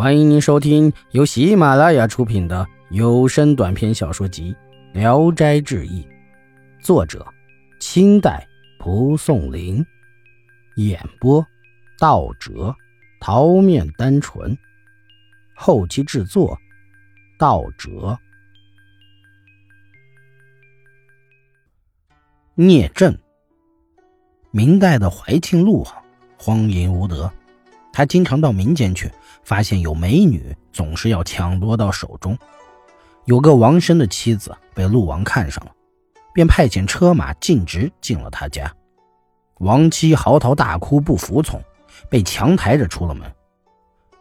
欢迎您收听由喜马拉雅出品的有声短篇小说集《聊斋志异》，作者：清代蒲松龄，演播：道哲、桃面单纯，后期制作：道哲。聂震，明代的怀庆路王，荒淫无德。他经常到民间去，发现有美女，总是要抢夺到手中。有个王生的妻子被陆王看上了，便派遣车马径直进了他家。王妻嚎啕大哭，不服从，被强抬着出了门。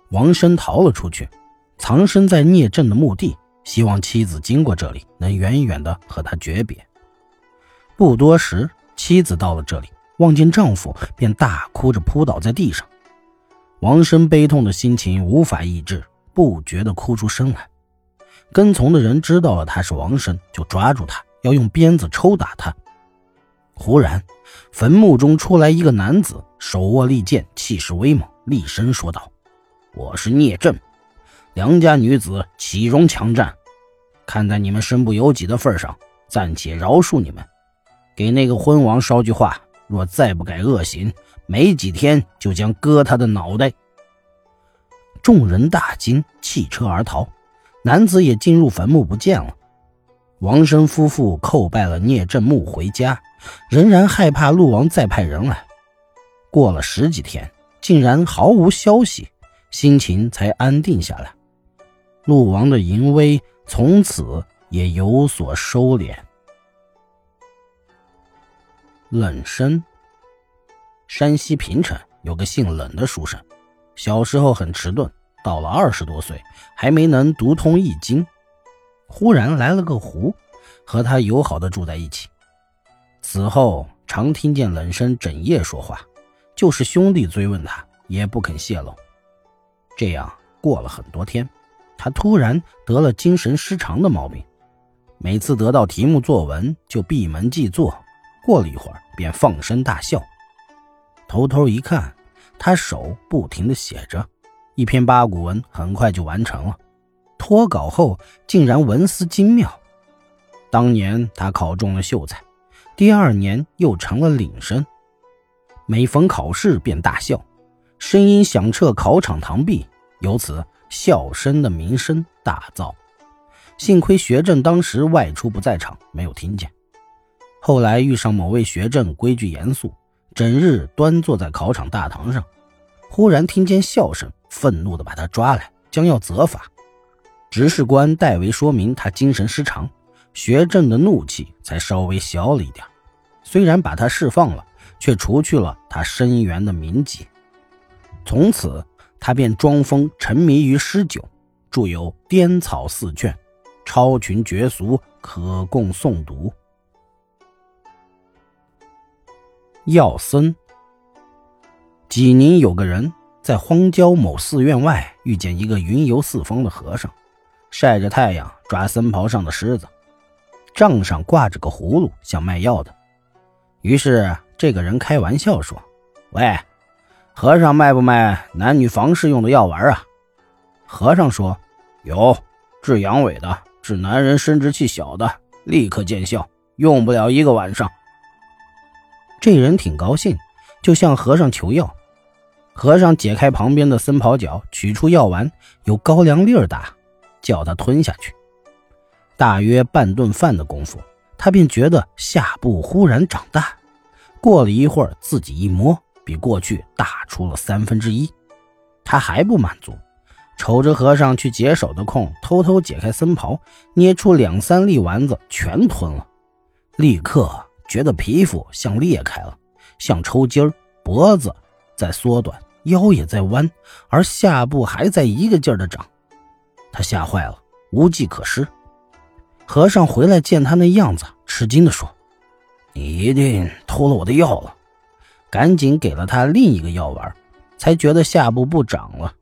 王生逃了出去，藏身在聂震的墓地，希望妻子经过这里能远远的和他诀别。不多时，妻子到了这里，望见丈夫，便大哭着扑倒在地上。王生悲痛的心情无法抑制，不觉地哭出声来。跟从的人知道了他是王生，就抓住他，要用鞭子抽打他。忽然，坟墓中出来一个男子，手握利剑，气势威猛，厉声说道：“我是聂震，良家女子岂容强占？看在你们身不由己的份上，暂且饶恕你们。给那个昏王捎句话，若再不改恶行。”没几天就将割他的脑袋。众人大惊，弃车而逃。男子也进入坟墓不见了。王生夫妇叩拜了聂震墓回家，仍然害怕陆王再派人来。过了十几天，竟然毫无消息，心情才安定下来。陆王的淫威从此也有所收敛。冷身。山西平城有个姓冷的书生，小时候很迟钝，到了二十多岁还没能读通易经。忽然来了个狐，和他友好的住在一起。此后常听见冷生整夜说话，就是兄弟追问他，也不肯泄露。这样过了很多天，他突然得了精神失常的毛病，每次得到题目作文就闭门记作，过了一会儿便放声大笑。偷偷一看，他手不停地写着，一篇八股文很快就完成了。脱稿后竟然文思精妙。当年他考中了秀才，第二年又成了领生。每逢考试便大笑，声音响彻考场堂壁，由此笑声的名声大噪。幸亏学政当时外出不在场，没有听见。后来遇上某位学政规矩严肃。整日端坐在考场大堂上，忽然听见笑声，愤怒地把他抓来，将要责罚。执事官代为说明他精神失常，学政的怒气才稍微消了一点。虽然把他释放了，却除去了他深远的铭记。从此，他便装疯沉迷于诗酒，著有《颠草四卷》，超群绝俗，可供诵读。药僧。济宁有个人在荒郊某寺院外遇见一个云游四方的和尚，晒着太阳抓僧袍上的虱子，帐上挂着个葫芦，像卖药的。于是这个人开玩笑说：“喂，和尚卖不卖男女房事用的药丸啊？”和尚说：“有，治阳痿的，治男人生殖器小的，立刻见效，用不了一个晚上。”这人挺高兴，就向和尚求药。和尚解开旁边的僧袍角，取出药丸，有高粱粒儿大，叫他吞下去。大约半顿饭的功夫，他便觉得下部忽然长大。过了一会儿，自己一摸，比过去大出了三分之一。他还不满足，瞅着和尚去解手的空，偷偷解开僧袍，捏出两三粒丸子，全吞了，立刻。觉得皮肤像裂开了，像抽筋儿，脖子在缩短，腰也在弯，而下部还在一个劲儿的长。他吓坏了，无计可施。和尚回来见他那样子，吃惊地说：“你一定偷了我的药了。”赶紧给了他另一个药丸，才觉得下部不长了。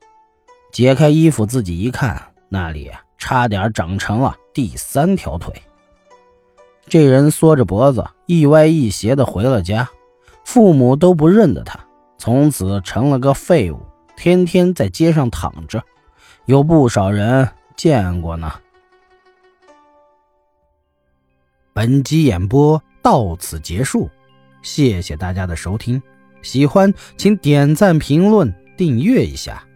解开衣服自己一看，那里差点长成了第三条腿。这人缩着脖子，一歪一斜的回了家，父母都不认得他，从此成了个废物，天天在街上躺着，有不少人见过呢。本集演播到此结束，谢谢大家的收听。喜欢请点赞、评论、订阅一下。